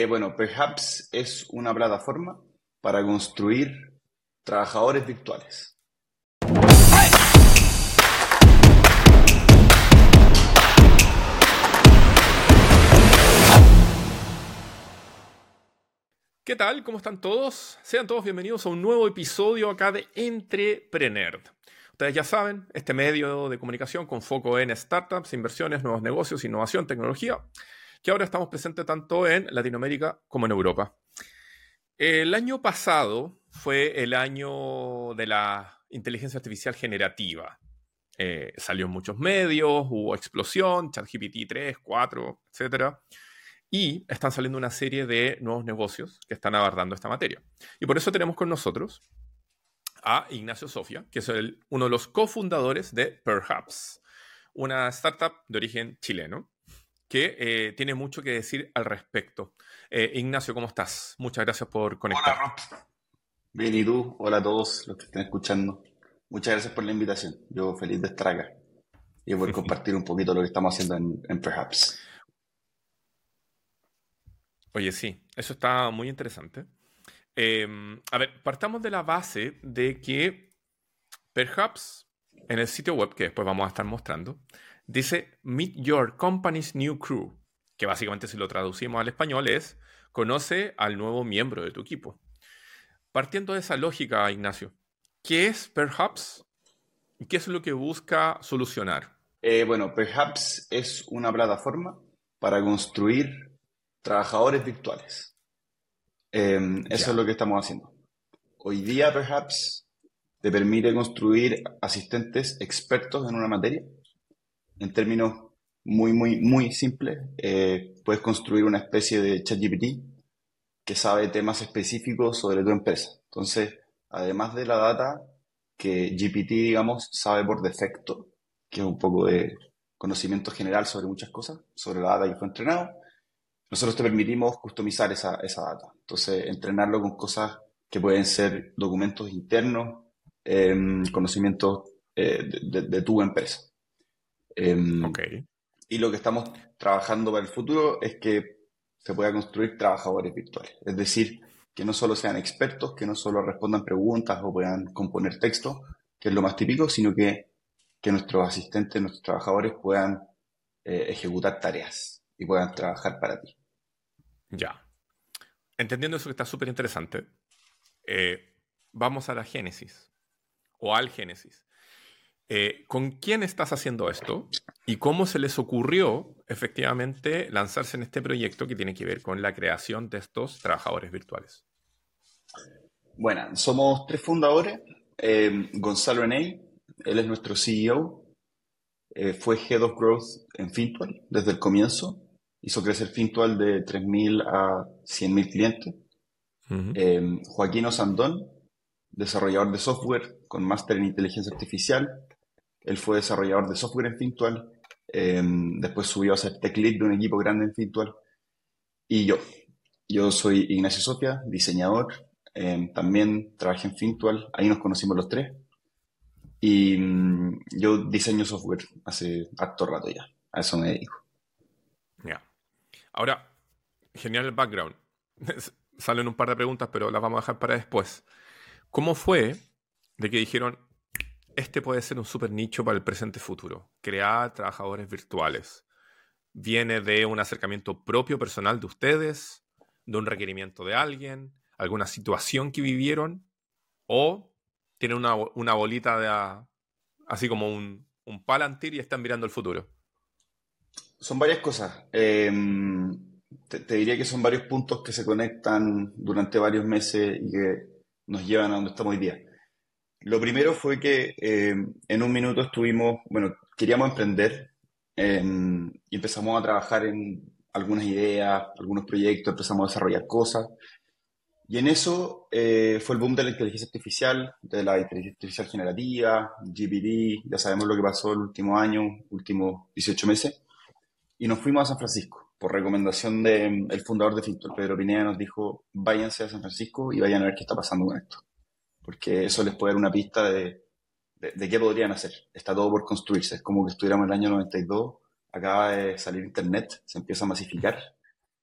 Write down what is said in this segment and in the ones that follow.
Eh, bueno, Perhaps es una plataforma para construir trabajadores virtuales. ¿Qué tal? ¿Cómo están todos? Sean todos bienvenidos a un nuevo episodio acá de Entrepreneur. Ustedes ya saben, este medio de comunicación con foco en startups, inversiones, nuevos negocios, innovación, tecnología, que ahora estamos presentes tanto en Latinoamérica como en Europa. El año pasado fue el año de la inteligencia artificial generativa. Eh, salió en muchos medios, hubo explosión, ChatGPT 3, 4, etc. Y están saliendo una serie de nuevos negocios que están abordando esta materia. Y por eso tenemos con nosotros a Ignacio Sofia, que es uno de los cofundadores de Perhaps, una startup de origen chileno que eh, tiene mucho que decir al respecto. Eh, Ignacio, ¿cómo estás? Muchas gracias por conectar. Hola, Rob. Bien, ¿y tú? Hola a todos los que estén escuchando. Muchas gracias por la invitación. Yo feliz de estar acá y poder compartir un poquito lo que estamos haciendo en Perhaps. Oye, sí, eso está muy interesante. Em, a ver, partamos de la base de que perhaps en el sitio web que después vamos a estar mostrando, dice Meet Your Company's New Crew, que básicamente si lo traducimos al español es conoce al nuevo miembro de tu equipo. Partiendo de esa lógica, Ignacio, ¿qué es Perhaps y qué es lo que busca solucionar? Eh, bueno, Perhaps es una plataforma para construir trabajadores virtuales. Em, eso es lo que estamos haciendo. Hoy día, perhaps, te permite construir asistentes expertos en una materia. En términos muy, muy, muy simples, eh, puedes construir una especie de ChatGPT que sabe temas específicos sobre tu empresa. Entonces, además de la data que GPT, digamos, sabe por defecto, que es un poco de conocimiento general sobre muchas cosas, sobre la data que fue entrenado, nosotros te permitimos customizar esa, esa data. Entonces, entrenarlo con cosas que pueden ser documentos internos, em, conocimientos eh, de, tu empresa. Em, y lo que estamos trabajando para el futuro es que se pueda construir trabajadores virtuales. Es decir, que no solo sean expertos, que no solo respondan preguntas o puedan componer texto, que es lo más típico, sino que, que nuestros asistentes, nuestros trabajadores puedan eh, ejecutar tareas y puedan trabajar para ti. Ya. Entendiendo eso que está súper interesante, eh, vamos a la génesis o al génesis. Eh, ¿Con quién estás haciendo esto y cómo se les ocurrió efectivamente lanzarse en este proyecto que tiene que ver con la creación de estos trabajadores virtuales? Bueno, somos tres fundadores. Eh, Gonzalo Eney, él es nuestro CEO, fue Head of Growth en Fintual desde el comienzo hizo crecer Fintual de 3.000 a 100.000 clientes. Eh, Joaquín Osandón, desarrollador de software con máster en inteligencia artificial. Él fue desarrollador de software en Fintual. Eh, después subió a ser tech lead de un equipo grande en Fintual. Y yo. Yo soy Ignacio Sofia, diseñador. Eh, también trabajé en Fintual. Ahí nos conocimos los tres. Y mm, yo diseño software hace harto rato ya. A eso me dedico. Ya. Ahora, genial el background. Salen un par de preguntas, pero las vamos a dejar para después. ¿Cómo fue de que dijeron, este puede ser un super nicho para el presente futuro? Crear trabajadores virtuales. ¿Viene de un acercamiento propio personal de ustedes? ¿De un requerimiento de alguien? ¿Alguna situación que vivieron? ¿O tienen una, bolita de, así como un, un palantir y están mirando el futuro? Son varias cosas. Em, te, diría que son varios puntos que se conectan durante varios meses y que nos llevan a donde estamos hoy día. Lo primero fue que em, en un minuto estuvimos, bueno, queríamos emprender em, y empezamos a trabajar en algunas ideas, algunos proyectos, empezamos a desarrollar cosas. Y en eso eh, fue el boom de la inteligencia artificial, de la inteligencia artificial generativa, GPT, ya sabemos lo que pasó el último año, últimos 18 meses y nos fuimos a San Francisco. Por recomendación del fundador de Fintual, Pedro Pineda, nos dijo, váyanse a San Francisco y vayan a ver qué está pasando con esto. Porque eso les puede dar una pista de, de, qué podrían hacer. Está todo por construirse. Es como que estuviéramos en el año 92, acaba de salir Internet, se empieza a masificar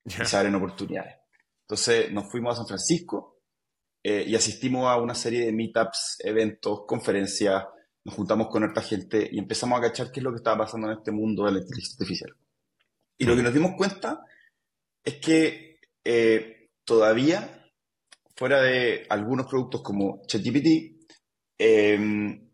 y se abren oportunidades. Entonces nos fuimos a San Francisco eh, y asistimos a una serie de meetups, eventos, conferencias, nos juntamos con harta gente y empezamos a cachar qué es lo que estaba pasando en este mundo de la inteligencia artificial. Y lo que nos dimos cuenta es que eh, todavía, fuera de algunos productos como ChatGPT, em,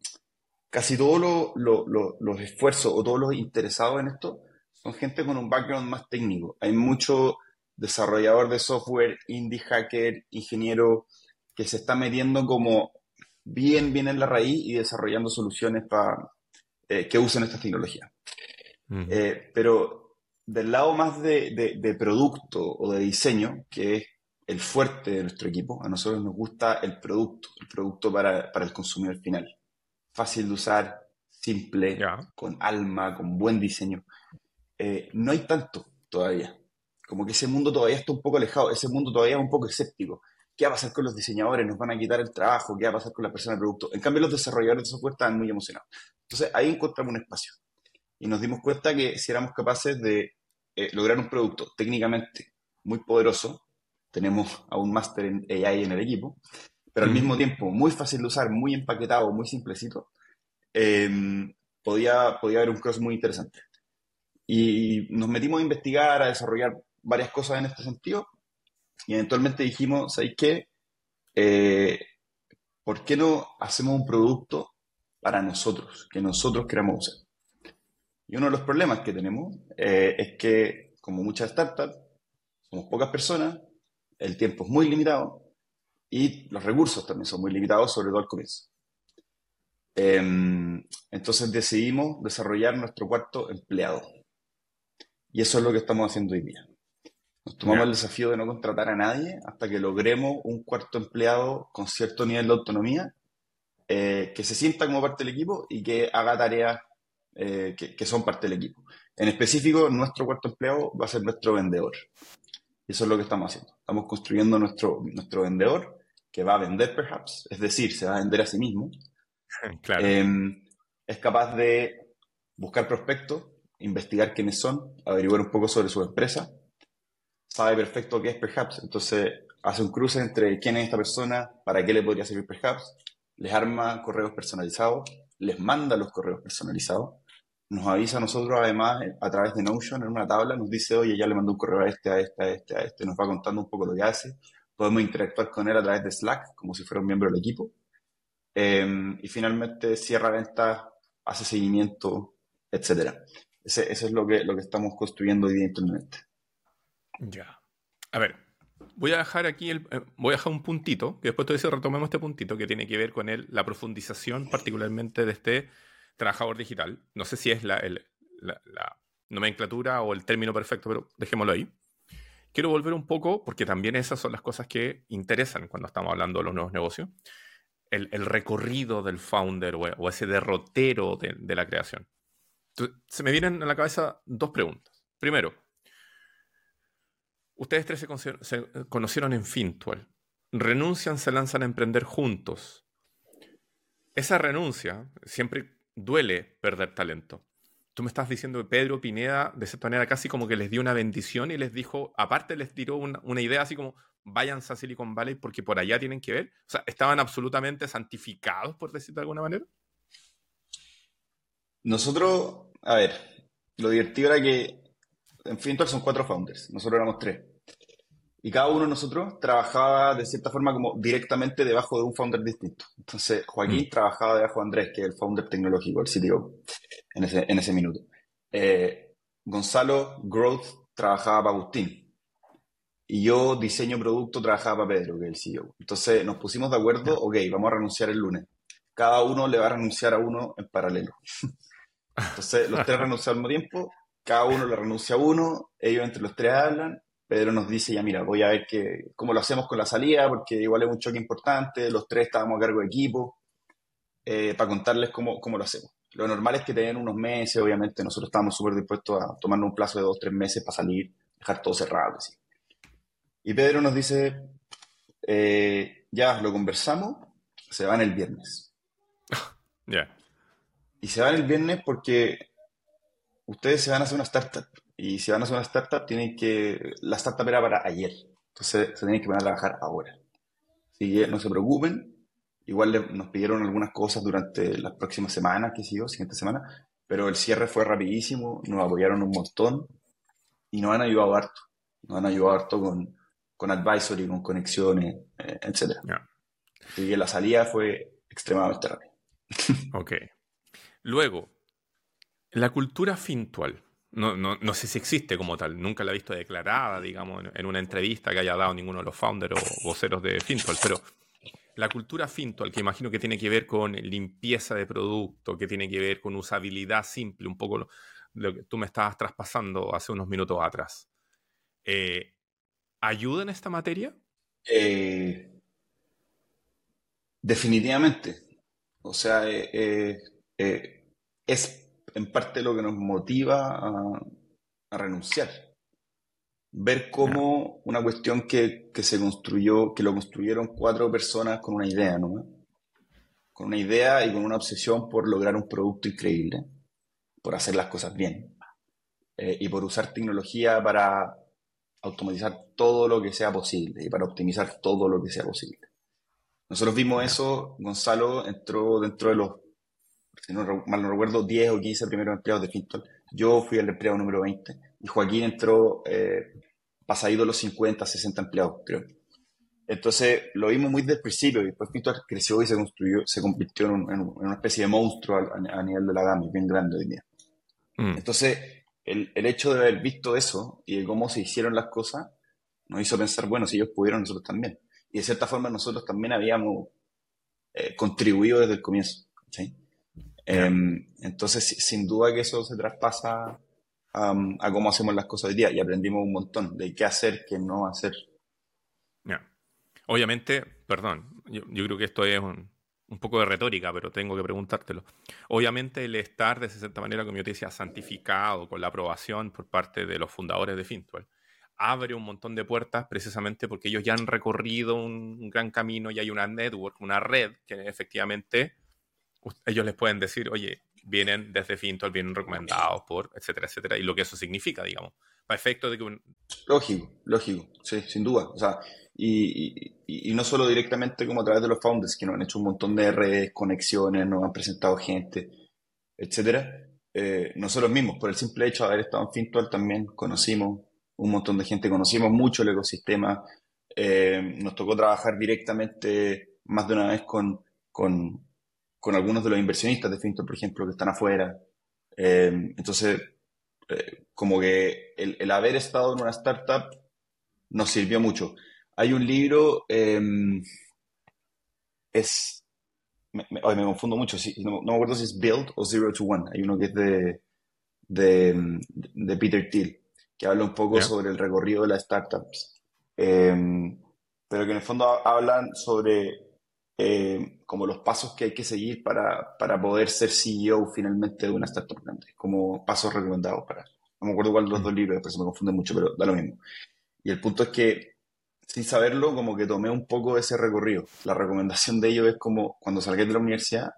casi todos los esfuerzos o todos los interesados en esto son gente con un background más técnico. Hay mucho desarrollador de software, indie hacker, ingeniero, que se está metiendo como bien, bien en la raíz y desarrollando soluciones para eh, que usen esta tecnología. Eh, pero del lado más de, producto o de diseño, que es el fuerte de nuestro equipo, a nosotros nos gusta el producto, el producto para, el consumidor final. Fácil de usar, simple, con alma, con buen diseño. Eh, no hay tanto todavía. Como que ese mundo todavía está un poco alejado, ese mundo todavía es un poco escéptico. ¿Qué va a pasar con los diseñadores? ¿Nos van a quitar el trabajo? ¿Qué va a pasar con la persona del producto? En cambio, los desarrolladores de software están muy emocionados. Entonces, ahí encontramos un espacio. Y nos dimos cuenta que si éramos capaces de eh, lograr un producto técnicamente muy poderoso, tenemos a un máster en AI en el equipo, pero al mismo tiempo muy fácil de usar, muy empaquetado, muy simplecito, em, podía, podía haber un cross muy interesante. Y nos metimos a investigar, a desarrollar varias cosas en este sentido. Y eventualmente dijimos, ¿sabéis qué? Eh, ¿Por qué no hacemos un producto para nosotros, que nosotros queramos usar? Y uno de los problemas que tenemos eh, es que, como muchas startups, somos pocas personas, el tiempo es muy limitado y los recursos también son muy limitados, sobre todo al comienzo. Em, entonces decidimos desarrollar nuestro cuarto empleado. Y eso es lo que estamos haciendo hoy día. Nos tomamos el desafío de no contratar a nadie hasta que logremos un cuarto empleado con cierto nivel de autonomía, eh, que se sienta como parte del equipo y que haga tareas eh, que, son parte del equipo. En específico, nuestro cuarto empleado va a ser nuestro vendedor. Y eso es lo que estamos haciendo. Estamos construyendo nuestro, nuestro vendedor que va a vender, perhaps, es decir, se va a vender a sí mismo. Claro. Em, es capaz de buscar prospectos, investigar quiénes son, averiguar un poco sobre su empresa, sabe perfecto qué es Perhaps, entonces hace un cruce entre quién es esta persona, para qué le podría servir Perhaps, les arma correos personalizados, les manda los correos personalizados, nos avisa a nosotros además a través de Notion en una tabla, nos dice, oye, ya le mandó un correo a este, a este, a este, a este, nos va contando un poco lo que hace, podemos interactuar con él a través de Slack, como si fuera un miembro del equipo, em, y finalmente cierra ventas, hace seguimiento, etcétera. Ese, eso es lo que, lo que estamos construyendo hoy día internamente. Ya. A ver, voy a dejar aquí el, eh, voy a dejar un puntito, que después te dice retomemos este puntito que tiene que ver con el, la profundización particularmente de este trabajador digital. No sé si es la, la, nomenclatura o el término perfecto, pero dejémoslo ahí. Quiero volver un poco, porque también esas son las cosas que interesan cuando estamos hablando de los nuevos negocios. El, recorrido del founder o, ese derrotero de, la creación. se me vienen a la cabeza dos preguntas. Primero, Ustedes tres se, conocieron en Fintual. Renuncian, se lanzan a emprender juntos. Esa renuncia siempre duele perder talento. Tú me estás diciendo que Pedro Pineda, de cierta manera, casi como que les dio una bendición y les dijo, aparte les tiró una, idea así como, váyanse a Silicon Valley porque por allá tienen que ver. O sea, estaban absolutamente santificados, por decirlo de alguna manera. Nosotros, a ver, lo divertido era que en Fintual son cuatro founders, nosotros éramos tres. Y cada uno de nosotros trabajaba de cierta forma como directamente debajo de un founder distinto. Entonces, Joaquín mm. trabajaba debajo de Andrés, que es el founder tecnológico, el CTO, en ese, en ese minuto. Eh, Gonzalo, Growth, trabajaba para Agustín. Y yo, diseño producto, trabajaba para Pedro, que es el CEO. Entonces, nos pusimos de acuerdo, ok, vamos a renunciar el lunes. Cada uno le va a renunciar a uno en paralelo. Entonces, los tres renuncian al mismo tiempo, cada uno le renuncia a uno, ellos entre los tres hablan Pedro nos dice, ya mira, voy a ver que, cómo lo hacemos con la salida, porque igual es un choque importante, los tres estábamos a cargo de equipo, eh, para contarles cómo, cómo, lo hacemos. Lo normal es que tengan unos meses, obviamente nosotros estábamos súper dispuestos a tomarnos un plazo de dos, tres meses para salir, dejar todo cerrado. Así. Y Pedro nos dice, eh, ya lo conversamos, se van el viernes. Ya. Y se van el viernes porque ustedes se van a hacer una startup. Y si van a hacer una startup, tienen que. La startup era para ayer. Entonces se tienen que poner a trabajar ahora. Así que no se preocupen. Igual nos pidieron algunas cosas durante las próximas semanas, qué sé yo, siguiente semana, pero el cierre fue rapidísimo, nos apoyaron un montón y nos han ayudado harto. Nos han ayudado harto con, con advisory, con conexiones, eh, etc. Así que la salida fue extremadamente rápida. ok. Luego, la cultura fintual. No, no, no, sé si existe como tal, nunca la he visto declarada, digamos, en, una entrevista que haya dado ninguno de los founders o voceros de Fintual, pero la cultura Fintual, que imagino que tiene que ver con limpieza de producto, que tiene que ver con usabilidad simple, un poco lo, que tú me estabas traspasando hace unos minutos atrás, eh, ¿ayuda en esta materia? Eh, definitivamente. O sea, eh, es en parte lo que nos motiva a, renunciar. Ver cómo una cuestión que, se construyó, que lo construyeron cuatro personas con una idea, ¿no? Con una idea y con una obsesión por lograr un producto increíble, por hacer las cosas bien eh, y por usar tecnología para automatizar todo lo que sea posible y para optimizar todo lo que sea posible. Nosotros vimos eso, Gonzalo entró dentro de los si no mal no recuerdo, 10 o 15 primeros empleados de Fintol. Yo fui el empleado número 20 y Joaquín entró eh, pasado los 50, 60 empleados, creo. Entonces lo vimos muy del principio y después Fintol creció y se construyó, se convirtió en, una especie de monstruo a, nivel de la gama, bien grande hoy día. Mm. Entonces, el, el, hecho de haber visto eso y de cómo se hicieron las cosas nos hizo pensar, bueno, si ellos pudieron, nosotros también. Y de cierta forma nosotros también habíamos eh, contribuido desde el comienzo. ¿sí? Em, entonces, sin duda que eso se traspasa a cómo hacemos las cosas hoy día y aprendimos un montón de qué hacer, qué no hacer. Obviamente, perdón, yo, creo que esto es un, poco de retórica, pero tengo que preguntártelo. Obviamente el estar de cierta manera, como yo te decía, santificado con la aprobación por parte de los fundadores de Fintual, abre un montón de puertas precisamente porque ellos ya han recorrido un gran camino y hay una network, una red que efectivamente ellos les pueden decir, oye, vienen desde Fintol, vienen recomendados por, etcétera, etcétera, y lo que eso significa, digamos, para efecto de que... Lógico, lógico, sí, sin duda. O sea, y, no solo directamente como a través de los founders, que nos han hecho un montón de redes, conexiones, nos han presentado gente, etcétera. Eh, nosotros mismos, por el simple hecho de haber estado en Fintual, también conocimos un montón de gente, conocimos mucho el ecosistema, eh, nos tocó trabajar directamente más de una vez con con algunos de los inversionistas de Finto, por ejemplo, que están afuera. Eh, entonces, eh, como que el, haber estado en una startup nos sirvió mucho. Hay un libro, em, es, me, me, confundo mucho, no, me acuerdo si es Build o Zero to One. Hay uno que es de, de, Peter Thiel, que habla un poco sobre el recorrido de las startups. Em, pero que en el fondo hablan sobre eh, como los pasos que hay que seguir para, para, poder ser CEO finalmente de una startup grande, como pasos recomendados para... No me acuerdo cuál de los dos libros, después se me confunde mucho, pero da lo mismo. Y el punto es que, sin saberlo, como que tomé un poco ese recorrido. La recomendación de ellos es como, cuando salgáis de la universidad,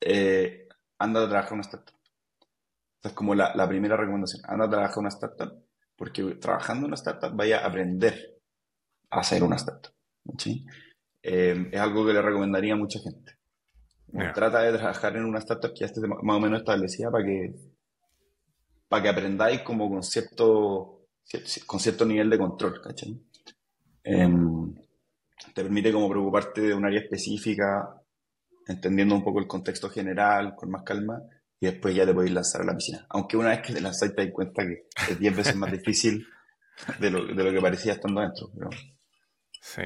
eh, anda a trabajar en una startup. Esa es como la, la, primera recomendación. Anda a trabajar en una startup, porque trabajando en una startup vaya a aprender a hacer una startup. ¿sí? Eh, es algo que le recomendaría a mucha gente. Trata de trabajar en una startup que ya esté más o menos establecida para que, para que aprendáis como con cierto, con cierto nivel de control, ¿cachai? Em, te permite como preocuparte de un área específica, entendiendo un poco el contexto general, con más calma, y después ya te podéis lanzar a la piscina. Aunque una vez que te lanzáis te das cuenta que es 10 veces más difícil de lo, de lo que parecía estando adentro. Pero... Sí.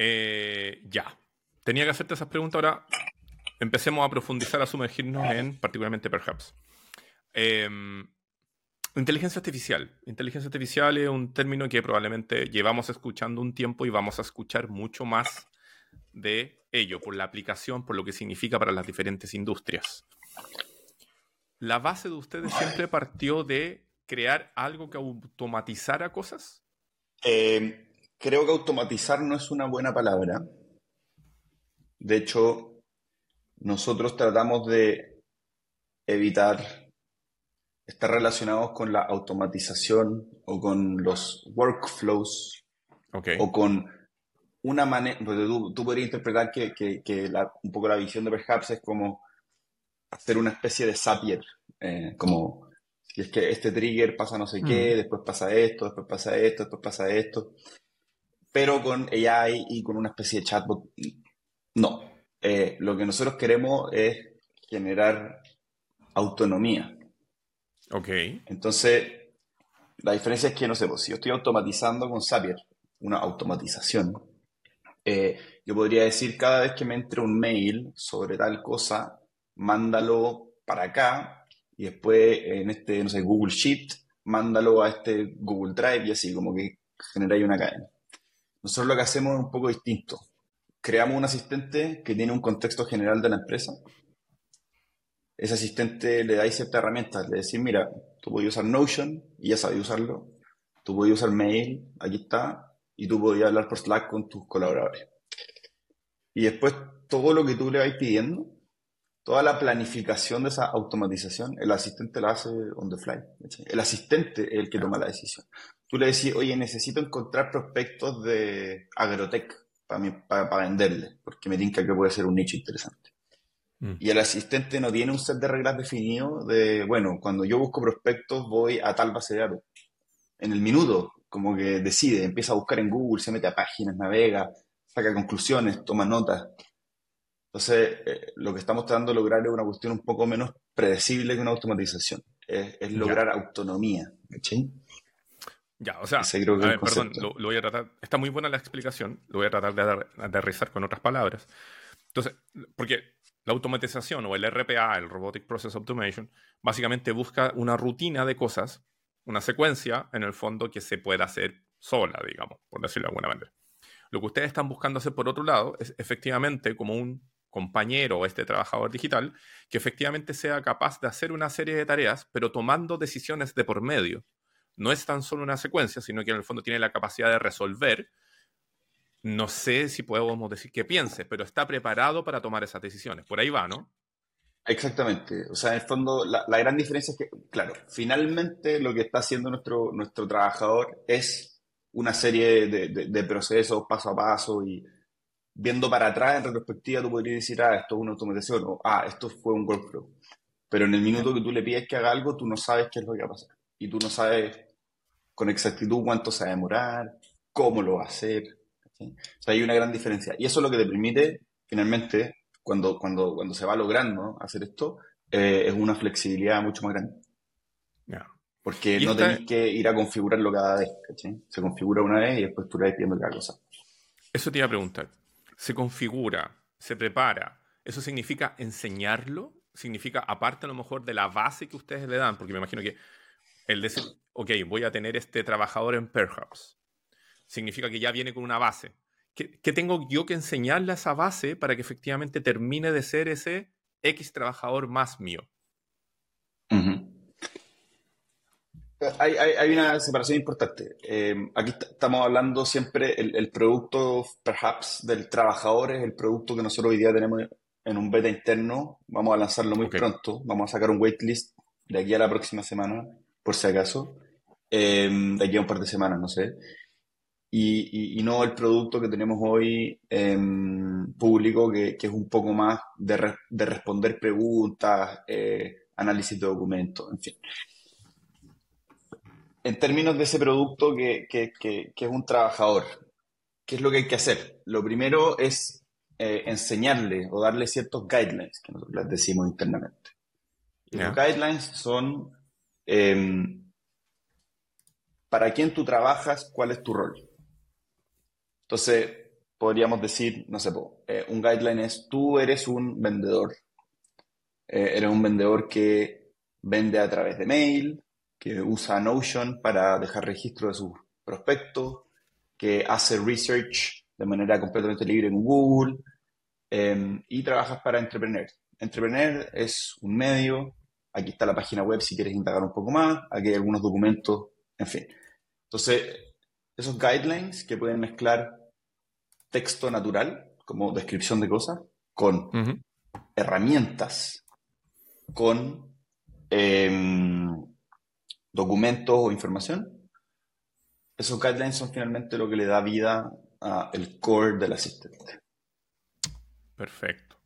Eh, ya. Tenía que hacerte esas preguntas. Ahora empecemos a profundizar, a sumergirnos en particularmente Perhaps. Em, inteligencia artificial. Inteligencia artificial es un término que probablemente llevamos escuchando un tiempo y vamos a escuchar mucho más de ello, por la aplicación, por lo que significa para las diferentes industrias. ¿La base de ustedes siempre partió de crear algo que automatizara cosas? Eh, Creo que automatizar no es una buena palabra. De hecho, nosotros tratamos de evitar estar relacionados con la automatización o con los workflows O con una manera, tú, tú, podrías interpretar que, que, un poco la visión de Perhaps es como hacer una especie de Zapier, eh, como si es que este trigger pasa no sé qué, mm. después pasa esto, después pasa esto, después pasa esto, pero con AI y con una especie de chatbot, no. Eh, lo que nosotros queremos es generar autonomía. Ok. Entonces, la diferencia es que, no sé, pues, si yo estoy automatizando con Zapier, una automatización, eh, yo podría decir cada vez que me entre un mail sobre tal cosa, mándalo para acá y después en este, no sé, Google Sheet, mándalo a este Google Drive y así, como que genera una cadena. Nosotros lo que hacemos es un poco distinto. Creamos un asistente que tiene un contexto general de la empresa. Ese asistente le da ciertas herramientas. Le decís, mira, tú puedes usar Notion y ya sabes usarlo. Tú puedes usar mail, aquí está. Y tú puedes hablar por Slack con tus colaboradores. Y después todo lo que tú le vas pidiendo, toda la planificación de esa automatización, el asistente la hace on the fly. El asistente es el que toma la decisión. Tú le decís, oye, necesito encontrar prospectos de agrotech para, para, venderle, porque me tinca que puede ser un nicho interesante. Mm. Y el asistente no tiene un set de reglas definido de, bueno, cuando yo busco prospectos voy a tal base de datos. En el minuto, como que decide, empieza a buscar en Google, se mete a páginas, navega, saca conclusiones, toma notas. Entonces, eh, lo que estamos tratando de lograr es una cuestión un poco menos predecible que una automatización. Es, lograr autonomía. Ya, o sea, perdón, lo, voy a tratar. Está muy buena la explicación, lo voy a tratar de aterrizar con otras palabras. Entonces, porque la automatización o el RPA, el Robotic Process Automation, básicamente busca una rutina de cosas, una secuencia, en el fondo, que se pueda hacer sola, digamos, por decirlo de alguna manera. Lo que ustedes están buscando hacer, por otro lado, es efectivamente como un compañero o este trabajador digital que efectivamente sea capaz de hacer una serie de tareas, pero tomando decisiones de por medio. No es tan solo una secuencia, sino que en el fondo tiene la capacidad de resolver. No sé si podemos decir que piense, pero está preparado para tomar esas decisiones. Por ahí va, ¿no? Exactamente. O sea, en el fondo, la, gran diferencia es que, claro, finalmente lo que está haciendo nuestro, nuestro trabajador es una serie de, de procesos paso a paso y, viendo para atrás en retrospectiva, tú podrías decir, ah, esto es una automatización, o ah, esto fue un workflow. Pero en el minuto que tú le pides que haga algo, tú no sabes qué es lo que va a pasar. Y tú no sabes con exactitud cuánto se va a demorar, cómo lo va a hacer. O sea, hay una gran diferencia. Y eso es lo que te permite, finalmente, cuando, cuando, cuando se va logrando hacer esto, eh, es una flexibilidad mucho más grande. Porque no tenés que ir a configurarlo cada vez. Se configura una vez y después tú le vas pidiendo cada cosa. Eso te iba a preguntar se configura, se prepara, ¿eso significa enseñarlo? ¿Significa, aparte a lo mejor de la base que ustedes le dan? Porque me imagino que el decir, ok, voy a tener este trabajador en Perhaps, significa que ya viene con una base. ¿Qué, tengo yo que enseñarle a esa base para que efectivamente termine de ser ese X trabajador más mío? Hay, una separación importante. Eh, aquí estamos hablando siempre, el, producto, perhaps, del trabajador es el producto que nosotros hoy día tenemos en un beta interno. Vamos a lanzarlo muy pronto. Vamos a sacar un waitlist de aquí a la próxima semana, por si acaso. Eh, de aquí a un par de semanas, no sé. Y, no el producto que tenemos hoy en público, que, es un poco más de, de responder preguntas, eh, análisis de documentos, en fin en términos de ese producto que, es un trabajador, ¿qué es lo que hay que hacer? Lo primero es eh, enseñarle o darle ciertos guidelines, que nosotros les decimos internamente. Los guidelines son em, para quién tú trabajas, cuál es tu rol. Entonces, podríamos decir, no sé, eh, un guideline es tú eres un vendedor. Eh, eres un vendedor que vende a través de mail, que usa Notion para dejar registro de sus prospectos, que hace research de manera completamente libre en Google em, y trabajas para Entrepreneur. Entrepreneur es un medio, aquí está la página web si quieres indagar un poco más, aquí hay algunos documentos, en fin. Entonces, esos guidelines que pueden mezclar texto natural, como descripción de cosas, con herramientas, con em, documentos o información, esos guidelines son finalmente lo que le da vida al core del asistente. Perfecto.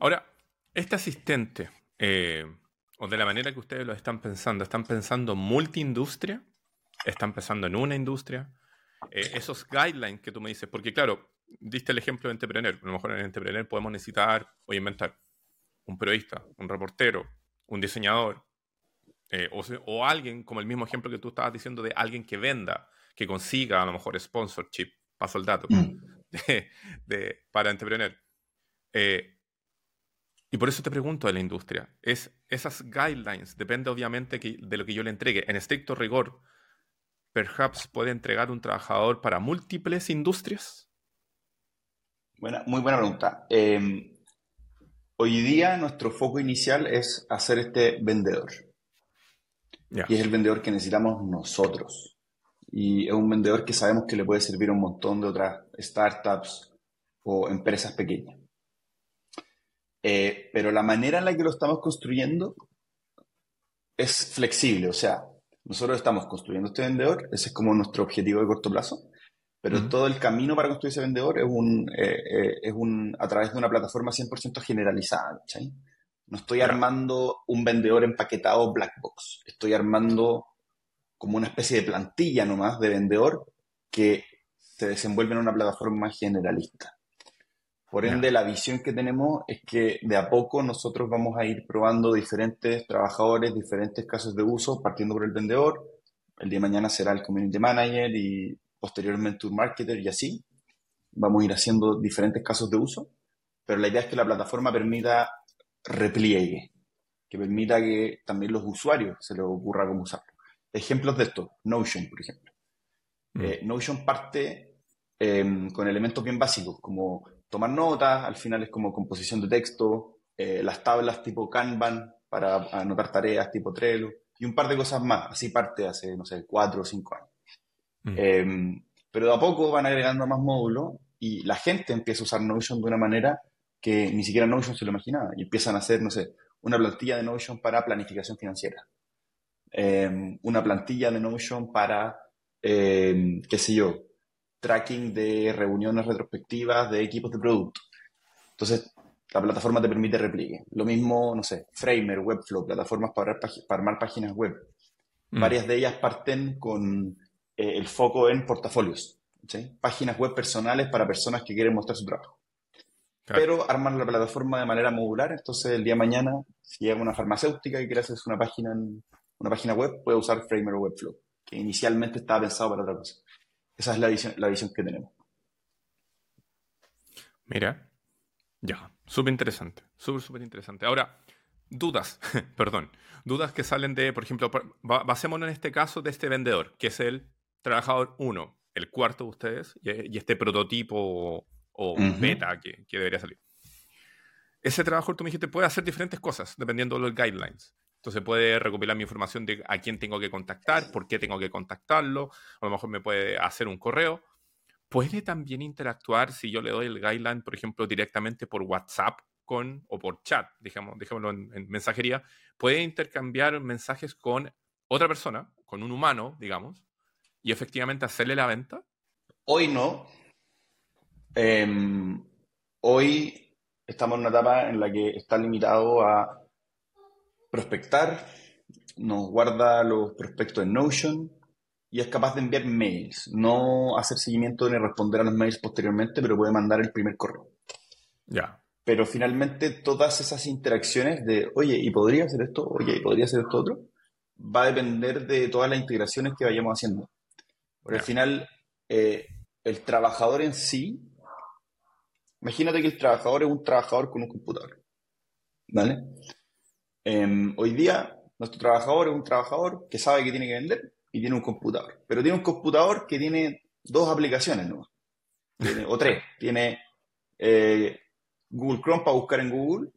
Ahora, este asistente, eh, o de la manera que ustedes lo están pensando, ¿están pensando multiindustria? ¿Están pensando en una industria? Eh, esos guidelines que tú me dices, porque claro, diste el ejemplo de Entrepreneur, a lo mejor en Entrepreneur podemos necesitar o inventar un periodista, un reportero, un diseñador, eh, o, alguien, como el mismo ejemplo que tú estabas diciendo de alguien que venda, que consiga a lo mejor sponsorship, paso el dato, mm. de, para Entrepreneur. Eh, y por eso te pregunto de la industria. Es, esas guidelines, depende obviamente de lo que yo le entregue. En estricto rigor, perhaps puede entregar un trabajador para múltiples industrias. Buena, muy buena pregunta. Em, hoy día nuestro foco inicial es hacer este vendedor. Y es el vendedor que necesitamos nosotros. Y es un vendedor que sabemos que le puede servir a un montón de otras startups o empresas pequeñas. Eh, pero la manera en la que lo estamos construyendo es flexible, o sea, nosotros estamos construyendo este vendedor, ese es como nuestro objetivo de corto plazo, pero todo el camino para construir ese vendedor es, un, eh, eh, es un, a través de una plataforma 100% generalizada. No estoy armando un vendedor empaquetado black box, estoy armando como una especie de plantilla nomás de vendedor que se desenvuelve en una plataforma generalista. Por ende, la visión que tenemos es que de a poco nosotros vamos a ir probando diferentes trabajadores, diferentes casos de uso, partiendo por el vendedor. El día de mañana será el community manager y posteriormente un marketer y así. Vamos a ir haciendo diferentes casos de uso, pero la idea es que la plataforma permita repliegue, que permita que también los usuarios se les ocurra cómo usarlo. Ejemplos de esto, Notion, por ejemplo. Mm. Eh, Notion parte em, con elementos bien básicos, como tomar notas, al final es como composición de texto, eh, las tablas tipo Kanban para anotar tareas tipo Trello y un par de cosas más. Así parte hace, no sé, cuatro o cinco años. Mm. Em, pero de a poco van agregando más módulos y la gente empieza a usar Notion de una manera que ni siquiera Notion se lo imaginaba y empiezan a hacer, no sé, una plantilla de Notion para planificación financiera, em, una plantilla de Notion para, em, qué sé yo, tracking de reuniones retrospectivas de equipos de producto. Entonces, la plataforma te permite repliegue. Lo mismo, no sé, Framer, Webflow, plataformas para, armar páginas web. Mm. Varias de ellas parten con eh, el foco en portafolios, páginas web personales para personas que quieren mostrar su trabajo. Pero arman la plataforma de manera modular, entonces el día de mañana, si llega una farmacéutica y quiere hacer una página, una página web, puede usar Framer o Webflow, que inicialmente estaba pensado para otra cosa. Esa es la visión, la visión que tenemos. Mira, ya, súper interesante, súper, súper interesante. Ahora, dudas, perdón, dudas que salen de, por ejemplo, basémonos en este caso de este vendedor, que es el trabajador 1, el cuarto de ustedes, y, este prototipo o, beta que, que, debería salir. Ese trabajador, tú me dijiste, puede hacer diferentes cosas dependiendo de los guidelines. Entonces puede recopilar mi información de a quién tengo que contactar, por qué tengo que contactarlo, a lo mejor me puede hacer un correo. Puede también interactuar si yo le doy el guideline, por ejemplo, directamente por WhatsApp con, o por chat, digamos, dejémoslo en, mensajería. Puede intercambiar mensajes con otra persona, con un humano, digamos, y efectivamente hacerle la venta. Hoy no. Em, hoy estamos en una etapa en la que está limitado a prospectar, nos guarda los prospectos en Notion y es capaz de enviar mails, no hacer seguimiento ni responder a los mails posteriormente, pero puede mandar el primer correo. Ya. Pero finalmente todas esas interacciones de, oye, ¿y podría hacer esto? Oye, ¿y podría hacer esto otro? Va a depender de todas las integraciones que vayamos haciendo. Porque al final, eh, el trabajador en sí, imagínate que el trabajador es un trabajador con un computador. ¿Vale? Em, hoy día, nuestro trabajador es un trabajador que sabe que tiene que vender y tiene un computador. Pero tiene un computador que tiene dos aplicaciones ¿no? o tres. Tiene eh, Google Chrome para buscar en Google,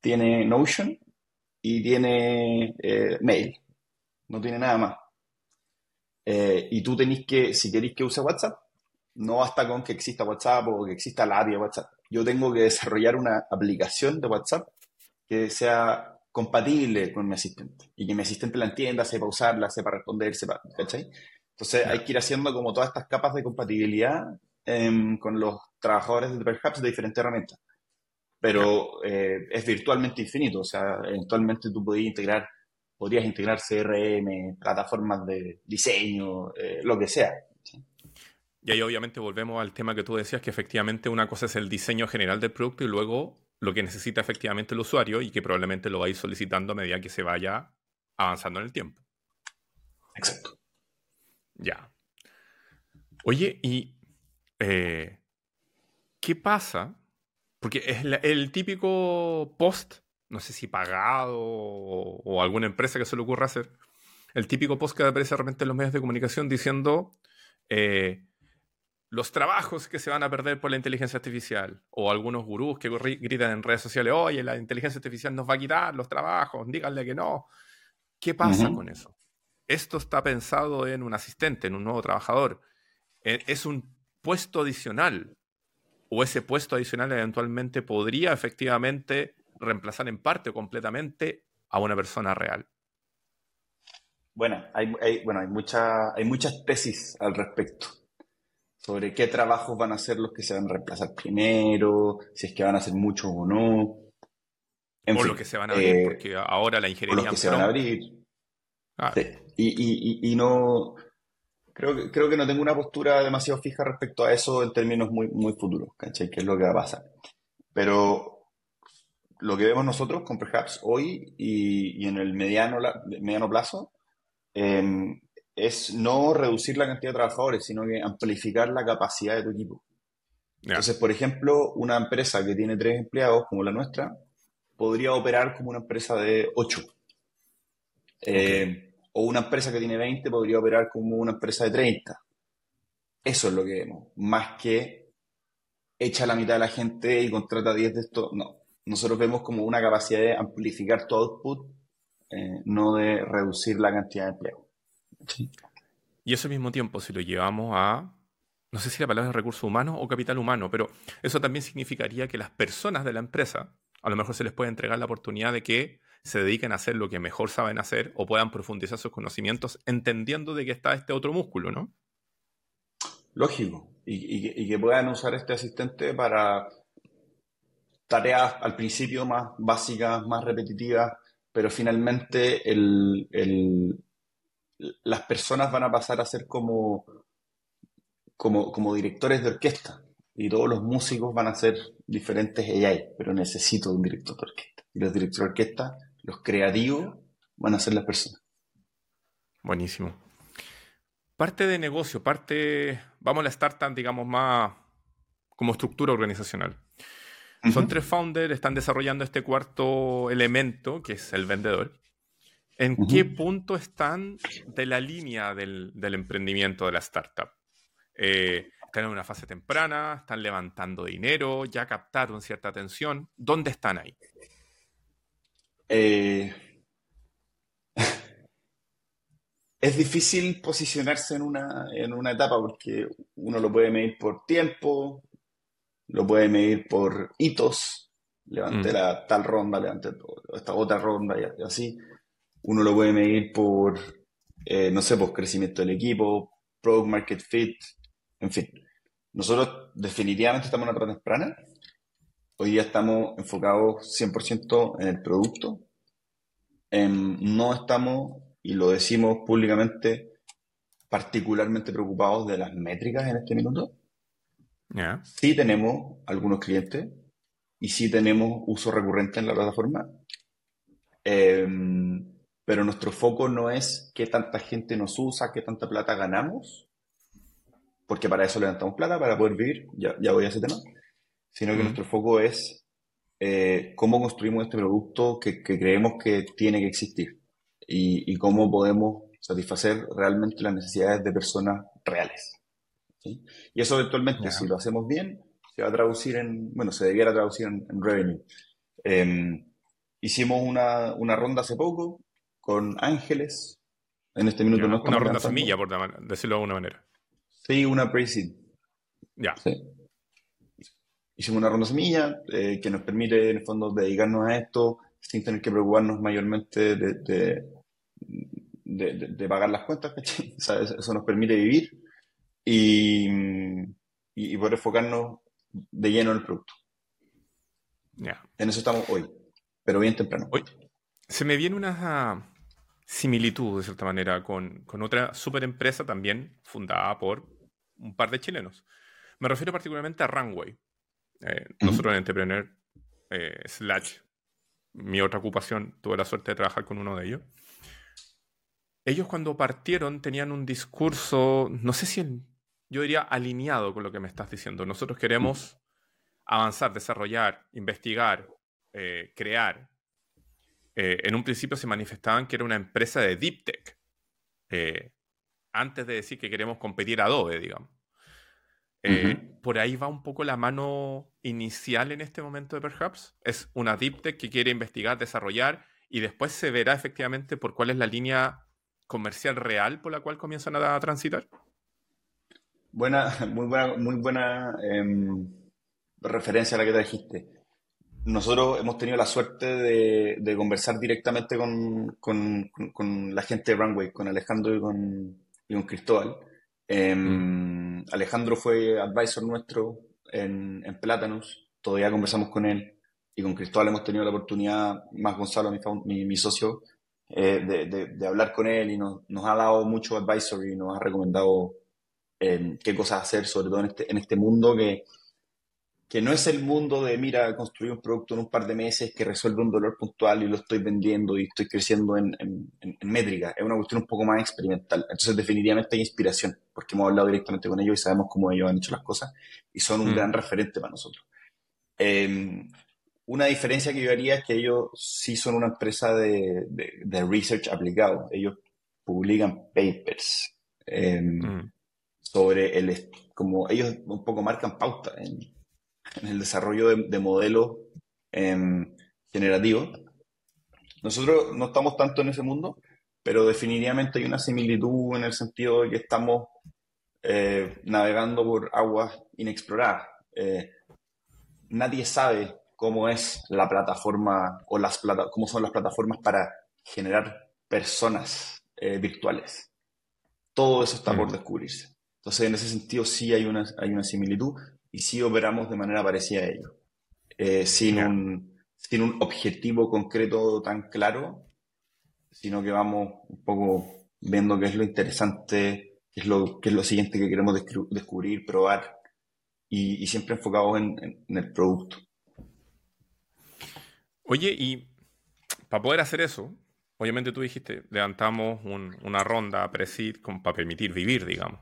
tiene Notion y tiene eh, Mail. No tiene nada más. Eh, y tú tenés que, si queréis que use WhatsApp, no basta con que exista WhatsApp o que exista la API de WhatsApp. Yo tengo que desarrollar una aplicación de WhatsApp que sea compatible con mi asistente y que mi asistente la entienda, sepa usarla, sepa responder, sepa, ¿cachai? Entonces hay que ir haciendo como todas estas capas de compatibilidad em, con los trabajadores de Perhaps de diferentes herramientas. Pero eh, es virtualmente infinito, o sea, eventualmente tú podías integrar, podrías integrar CRM, plataformas de diseño, eh, lo que sea. Y ahí obviamente volvemos al tema que tú decías, que efectivamente una cosa es el diseño general del producto y luego lo que necesita efectivamente el usuario y que probablemente lo va a ir solicitando a medida que se vaya avanzando en el tiempo. Exacto. Ya. Oye, ¿y eh, qué pasa? Porque es el típico post, no sé si pagado o, alguna empresa que se le ocurra hacer, el típico post que aparece de repente en los medios de comunicación diciendo eh, los trabajos que se van a perder por la inteligencia artificial, o algunos gurús que gritan en redes sociales, oye, la inteligencia artificial nos va a quitar los trabajos, díganle que no. ¿Qué pasa con eso? Esto está pensado en un asistente, en un nuevo trabajador. E, ¿Es un puesto adicional? ¿O ese puesto adicional eventualmente podría efectivamente reemplazar en parte o completamente a una persona real? Bueno, hay, bueno, hay, mucha, hay muchas tesis al respecto sobre qué trabajos van a ser los que se van a reemplazar primero, si es que van a ser muchos o no. o los que se van a abrir, eh, porque ahora la ingeniería... O los que se van a abrir. Ah. Y, no... Creo que, creo que no tengo una postura demasiado fija respecto a eso en términos muy, muy futuros, ¿cachai? ¿Qué es lo que va a pasar? Pero lo que vemos nosotros con Perhaps hoy y, en el mediano, mediano plazo, eh, es no reducir la cantidad de trabajadores, sino que amplificar la capacidad de tu equipo. Entonces, por ejemplo, una empresa que tiene tres empleados, como la nuestra, podría operar como una empresa de ocho. Eh, o una empresa que tiene 20 podría operar como una empresa de 30. Eso es lo que vemos. Más que echa la mitad de la gente y contrata 10 de esto. No. Nosotros vemos como una capacidad de amplificar tu output, eh, no de reducir la cantidad de Y eso al mismo tiempo, si lo llevamos a, no sé si la palabra es recurso humano o capital humano, pero eso también significaría que las personas de la empresa, a lo mejor se les puede entregar la oportunidad de que se dediquen a hacer lo que mejor saben hacer o puedan profundizar sus conocimientos entendiendo de que está este otro músculo, ¿no? Lógico. Y, que puedan usar este asistente para tareas al principio más básicas, más repetitivas, pero finalmente el, las personas van a pasar a ser como, como, directores de orquesta y todos los músicos van a ser diferentes AI, pero necesito un director de orquesta. Y los directores de orquesta, los creativos, van a ser las personas. Buenísimo. Parte de negocio, parte, vamos a la startup, digamos, más como estructura organizacional. Son tres founders, están desarrollando este cuarto elemento, que es el vendedor. ¿En qué punto están de la línea del, emprendimiento de la startup? Eh, ¿Están en una fase temprana? ¿Están levantando dinero? ¿Ya captaron cierta atención? ¿Dónde están ahí? Eh, es difícil posicionarse en una, en una etapa porque uno lo puede medir por tiempo, lo puede medir por hitos. Levanté mm. la tal ronda, levanté esta otra ronda y así. Uno lo puede medir por, eh, no sé, por crecimiento del equipo, product market fit, en fin. Nosotros definitivamente estamos en una etapa temprana. Hoy día estamos enfocados 100% en el producto. no estamos, y lo decimos públicamente, particularmente preocupados de las métricas en este minuto. Sí tenemos algunos clientes y sí tenemos uso recurrente en la plataforma. Eh, pero nuestro foco no es qué tanta gente nos usa, qué tanta plata ganamos, porque para eso levantamos plata, para poder vivir, ya, ya voy a ese tema, sino que nuestro foco es eh, cómo construimos este producto que, creemos que tiene que existir y, cómo podemos satisfacer realmente las necesidades de personas reales. Y eso eventualmente, si lo hacemos bien, se va a traducir en, bueno, se debiera traducir en, revenue. Em, hicimos una, una, ronda hace poco con Ángeles. En este minuto no Una ronda semilla, por decirlo de alguna manera. Sí, una pre Ya. Hicimos una ronda semilla eh, que nos permite, en el fondo, dedicarnos a esto sin tener que preocuparnos mayormente de, de, pagar las cuentas, eso nos permite vivir y, y, poder enfocarnos de lleno en el producto. En eso estamos hoy, pero bien temprano. Hoy se me viene una similitud, de cierta manera, con, con otra super empresa también fundada por un par de chilenos. Me refiero particularmente a Runway. Eh, nosotros en Entrepreneur, eh, slash, mi otra ocupación, tuve la suerte de trabajar con uno de ellos. Ellos cuando partieron tenían un discurso, no sé si yo diría alineado con lo que me estás diciendo. Nosotros queremos avanzar, desarrollar, investigar, eh, crear. En un principio se manifestaban que era una empresa de deep tech, antes de decir que queremos competir a Adobe, digamos. Eh, por ahí va un poco la mano inicial en este momento de Perhaps. Es una deep tech que quiere investigar, desarrollar y después se verá efectivamente por cuál es la línea comercial real por la cual comienzan a, transitar. Buena, muy buena, muy buena em, referencia a la que trajiste. Nosotros hemos tenido la suerte de, conversar directamente con, la gente de Runway, con Alejandro y con, y con Cristóbal. Em, mm. Alejandro fue advisor nuestro en, en Platanus, todavía conversamos con él y con Cristóbal hemos tenido la oportunidad, más Gonzalo, mi, mi, socio, eh, de, hablar con él y nos, ha dado mucho advisor y nos ha recomendado em, qué cosas hacer, sobre todo en este, en este mundo que, que no es el mundo de, mira, construir un producto en un par de meses que resuelve un dolor puntual y lo estoy vendiendo y estoy creciendo en, métrica. Es una cuestión un poco más experimental. Entonces, definitivamente hay inspiración, porque hemos hablado directamente con ellos y sabemos cómo ellos han hecho las cosas y son un mm. gran referente para nosotros. Em, una diferencia que yo haría es que ellos sí son una empresa de, research aplicado. Ellos publican papers em, mm. sobre el, como ellos un poco marcan pauta en en el desarrollo de, modelos em, generativos. Nosotros no estamos tanto en ese mundo, pero definitivamente hay una similitud en el sentido de que estamos eh, navegando por aguas inexploradas. Eh, nadie sabe cómo es la plataforma o las plata cómo son las plataformas para generar personas eh, virtuales. Todo eso está por descubrirse. Entonces, en ese sentido, sí hay una, hay una similitud y sí operamos de manera parecida a ello, eh, sin, un, sin un objetivo concreto tan claro, sino que vamos un poco viendo qué es lo interesante, qué es lo, qué es lo siguiente que queremos descubrir, probar, y, siempre enfocados en, el producto. Oye, y para poder hacer eso, obviamente tú dijiste, levantamos una ronda pre-seed para permitir vivir, digamos.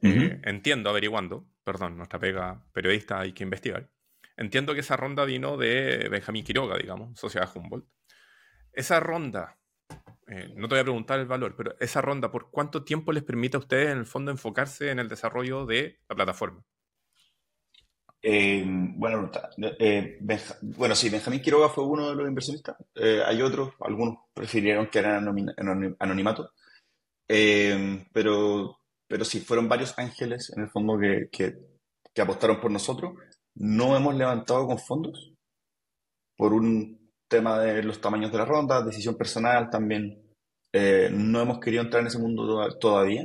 Eh, entiendo, averiguando, perdón, nuestra pega periodista hay que investigar. Entiendo que esa ronda vino de Benjamín Quiroga, digamos, Sociedad Humboldt. Esa ronda, eh, no te voy a preguntar el valor, pero esa ronda, ¿por cuánto tiempo les permite a ustedes en el fondo enfocarse en el desarrollo de la plataforma? Eh, buena eh, bueno, sí, Benjamín Quiroga fue uno de los inversionistas. hay otros, algunos prefirieron que eran anonimato. pero pero sí, fueron varios ángeles en el fondo que, que, apostaron por nosotros. No hemos levantado con fondos por un tema de los tamaños de la ronda, decisión personal también. Eh, no hemos querido entrar en ese mundo todavía.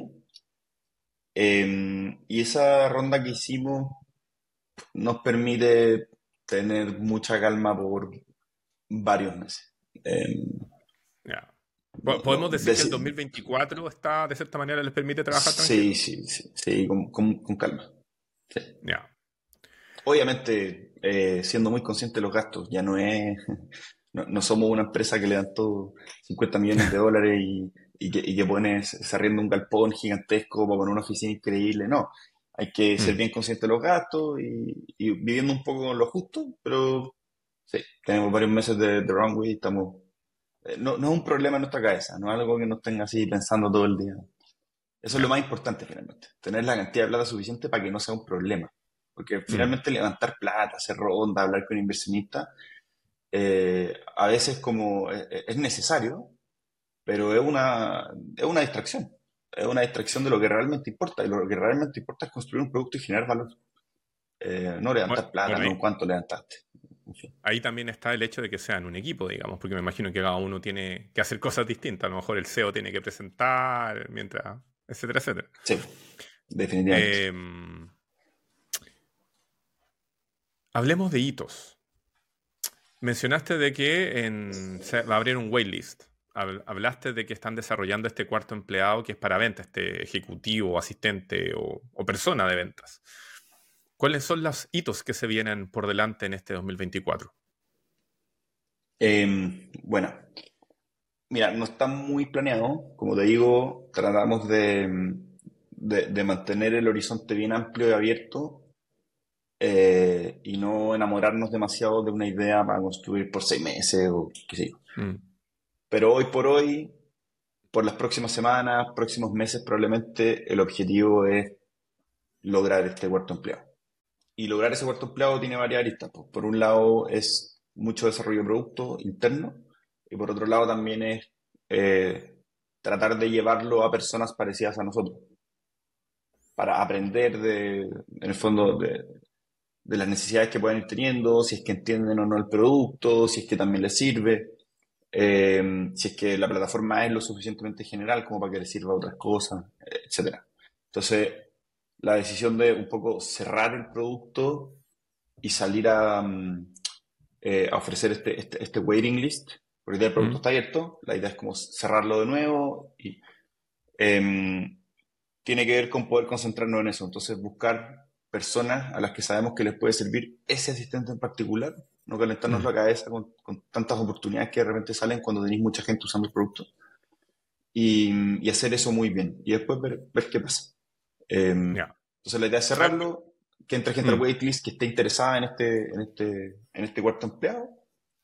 Em, y esa ronda que hicimos nos permite tener mucha calma por varios meses. Em, ¿Podemos decir que el 2024 está, de cierta manera, les permite trabajar tranquilo? Sí, sí, sí, sí con, con, calma. Obviamente, eh, siendo muy consciente de los gastos, ya no es, no, somos una empresa que le dan todo 50 millones de dólares y, y, que, y que pone, se un galpón gigantesco para poner una oficina increíble, no. Hay que ser mm. bien consciente de los gastos y, y, viviendo un poco lo justo, pero sí, tenemos varios meses de, de runway y estamos no, no, es un problema en nuestra cabeza, no es algo que nos tenga así pensando todo el día. Eso es lo más importante finalmente, tener la cantidad de plata suficiente para que no sea un problema. Porque mm. finalmente levantar plata, hacer ronda, hablar con inversionistas, eh, a veces como eh, es, necesario, pero es una, es una distracción. Es una distracción de lo que realmente importa. Y lo que realmente importa es construir un producto y generar valor. no levantar plata, no cuánto levantaste. Ahí también está el hecho de que sean un equipo, digamos, porque me imagino que cada uno tiene que hacer cosas distintas. A lo mejor el CEO tiene que presentar, mientras, etcétera, etcétera. Sí, definitivamente. Eh, hablemos de hitos. Mencionaste de que en, se va a abrir un waitlist. Hablaste de que están desarrollando este cuarto empleado que es para ventas, este ejecutivo, asistente o, persona de ventas. ¿Cuáles son los hitos que se vienen por delante en este 2024? Em, bueno, mira, no está muy planeado. Como te digo, tratamos de, de mantener el horizonte bien amplio y abierto eh, y no enamorarnos demasiado de una idea para construir por seis meses o qué sé yo. Mm. Pero hoy por hoy, por las próximas semanas, próximos meses, probablemente el objetivo es lograr este cuarto empleado. Y lograr ese cuarto empleado tiene varias aristas. Pues, por un lado es mucho desarrollo de producto interno y por otro lado también es eh, tratar de llevarlo a personas parecidas a nosotros para aprender de, en el fondo, de, las necesidades que pueden ir teniendo, si es que entienden o no el producto, si es que también les sirve, eh, si es que la plataforma es lo suficientemente general como para que les sirva otras cosas, etc. Entonces, la decisión de un poco cerrar el producto y salir a, mm, eh, a ofrecer este, este, este, waiting list, porque ya el producto está abierto, la idea es como cerrarlo de nuevo y em, tiene que ver con poder concentrarnos en eso, entonces buscar personas a las que sabemos que les puede servir ese asistente en particular, no calentarnos mm. la cabeza con, tantas oportunidades que de repente salen cuando tenéis mucha gente usando el producto. Y, hacer eso muy bien. Y después ver, qué pasa. Em, entonces la idea es cerrarlo, que entre gente al mm. waitlist que esté interesada en este, en este, en este cuarto empleado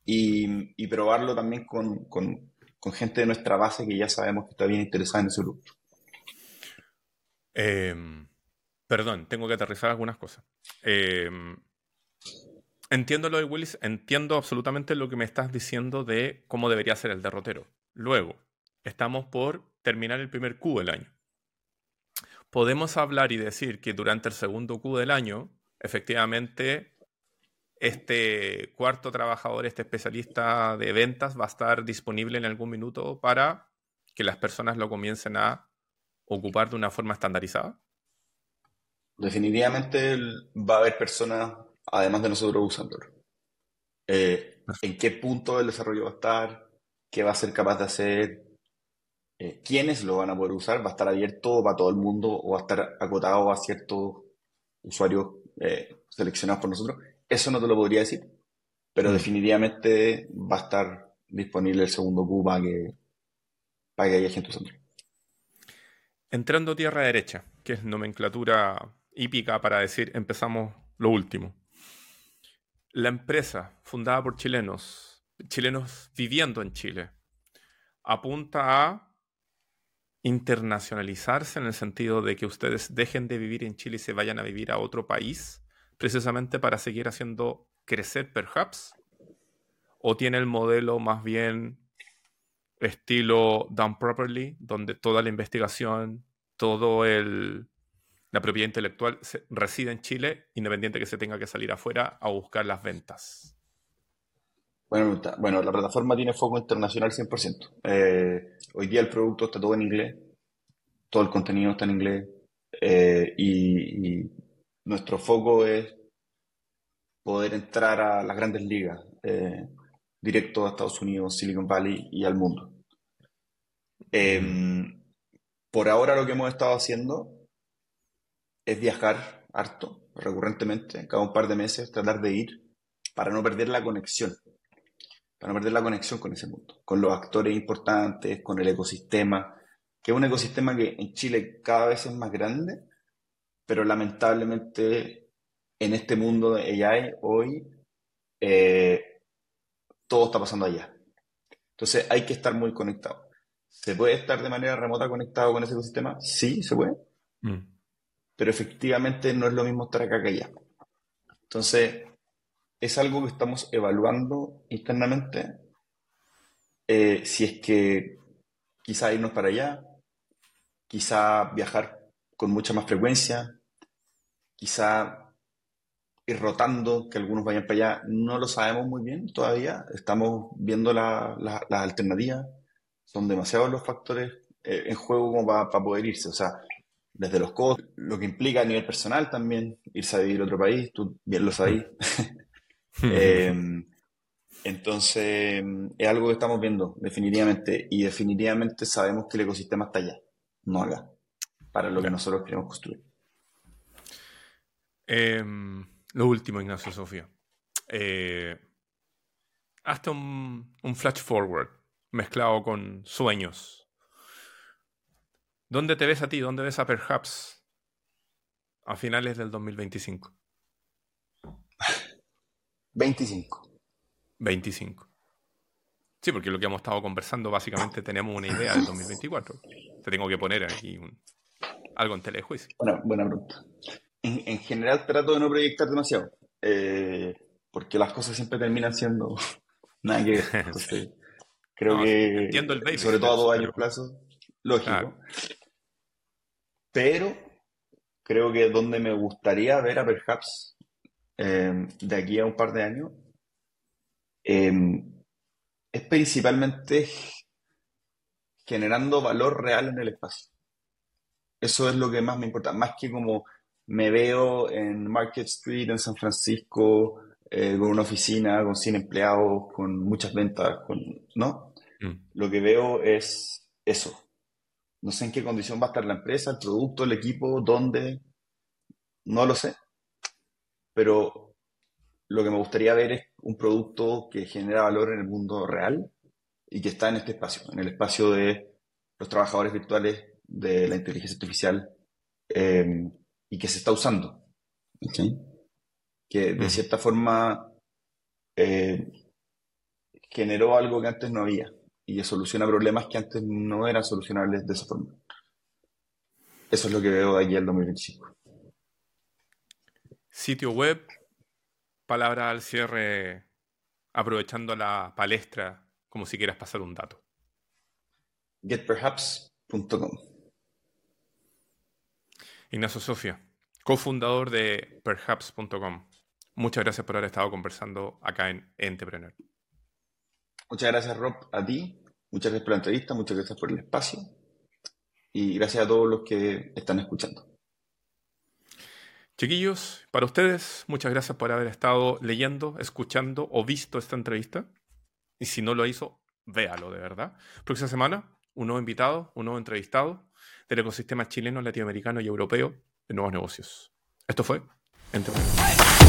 y, probarlo también con, con, con, gente de nuestra base que ya sabemos que está bien interesada en ese producto. Eh, Perdón, tengo que aterrizar algunas cosas. Em, entiendo lo de Willis, entiendo absolutamente lo que me estás diciendo de cómo debería ser el derrotero. Luego, estamos por terminar el primer Q del año. Podemos hablar y decir que durante el segundo Q del año, efectivamente, este cuarto trabajador, este especialista de ventas, va a estar disponible en algún minuto para que las personas lo comiencen a ocupar de una forma estandarizada definitivamente va a haber personas, además de nosotros, usándolo. Eh, ¿En qué punto del desarrollo va a estar? ¿Qué va a ser capaz de hacer? Eh, ¿Quiénes lo van a poder usar? ¿Va a estar abierto para todo el mundo o va a estar acotado a ciertos usuarios eh, seleccionados por nosotros? Eso no te lo podría decir, pero mm. definitivamente va a estar disponible el segundo Q para que, para que haya gente usando. Entrando tierra derecha, que es nomenclatura hípica para decir empezamos lo último. La empresa, fundada por chilenos, chilenos viviendo en Chile, apunta a internacionalizarse en el sentido de que ustedes dejen de vivir en Chile y se vayan a vivir a otro país, precisamente para seguir haciendo crecer perhaps? ¿O tiene el modelo más bien estilo done properly, donde toda la investigación, todo el la propiedad intelectual reside en Chile, independiente que se tenga que salir afuera a buscar las ventas. Bueno, bueno la plataforma tiene foco internacional 100%. Eh, hoy día el producto está todo en inglés, todo el contenido está en inglés eh, y, nuestro foco es poder entrar a las grandes ligas, eh, directo a Estados Unidos, Silicon Valley y al mundo. Em, por ahora lo que hemos estado haciendo es viajar harto, recurrentemente, cada un par de meses, tratar de ir para no perder la conexión, para no perder la conexión con ese mundo, con los actores importantes, con el ecosistema, que es un ecosistema que en Chile cada vez es más grande, pero lamentablemente en este mundo de AI hoy eh, todo está pasando allá. Entonces hay que estar muy conectado. ¿Se puede estar de manera remota conectado con ese ecosistema? Sí, se puede. Mm pero efectivamente no es lo mismo estar acá que allá. Entonces, es algo que estamos evaluando internamente. Eh, si es que quizá irnos para allá, quizá viajar con mucha más frecuencia, quizá ir rotando, que algunos vayan para allá, no lo sabemos muy bien todavía. Estamos viendo las alternativas. Son demasiados los factores eh, en juego como para, poder irse. O sea, desde los costos, lo que implica a nivel personal también, irse a vivir a otro país, tú bien lo sabes. Em, entonces, es algo que estamos viendo, definitivamente. Y definitivamente sabemos que el ecosistema está allá, no acá, para lo que nosotros queremos construir. Em, lo último, Ignacio Sofía. Eh, hasta un, un, flash forward mezclado con sueños. ¿Dónde te ves a ti? ¿Dónde ves a Perhaps a finales del 2025? 25. 25. Sí, porque lo que hemos estado conversando, básicamente tenemos una idea del 2024. Te tengo que poner aquí algo en telejuicio. Bueno, buena pregunta. En, general trato de no proyectar demasiado, eh, porque las cosas siempre terminan siendo nada que ver. creo que, entiendo el sobre todo a dos años plazo, lógico. Pero creo que donde me gustaría ver a Perhaps eh, de aquí a un par de años eh, es principalmente generando valor real en el espacio. Eso es lo que más me importa, más que como me veo en Market Street en San Francisco eh, con una oficina, con 100 empleados, con muchas ventas, con, ¿no? Mm. Lo que veo es eso. No sé en qué condición va a estar la empresa, el producto, el equipo, dónde, no lo sé. Pero lo que me gustaría ver es un producto que genera valor en el mundo real y que está en este espacio, en el espacio de los trabajadores virtuales, de la inteligencia artificial, eh, y que se está usando. Que de cierta forma eh, generó algo que antes no había y que soluciona problemas que antes no eran solucionables de esa forma. Eso es lo que veo de aquí al 2025. Sitio web, palabra al cierre, aprovechando la palestra como si quieras pasar un dato. getperhaps.com. Ignacio Sofía, cofundador de perhaps.com. Muchas gracias por haber estado conversando acá en Entrepreneur. Muchas gracias, Rob, a ti. Muchas gracias por la entrevista, muchas gracias por el espacio. Y gracias a todos los que están escuchando. Chiquillos, para ustedes, muchas gracias por haber estado leyendo, escuchando o visto esta entrevista. Y si no lo hizo, véalo de verdad. Próxima semana, un nuevo invitado, un nuevo entrevistado del ecosistema chileno, latinoamericano y europeo de nuevos negocios. Esto fue Entrepreneur.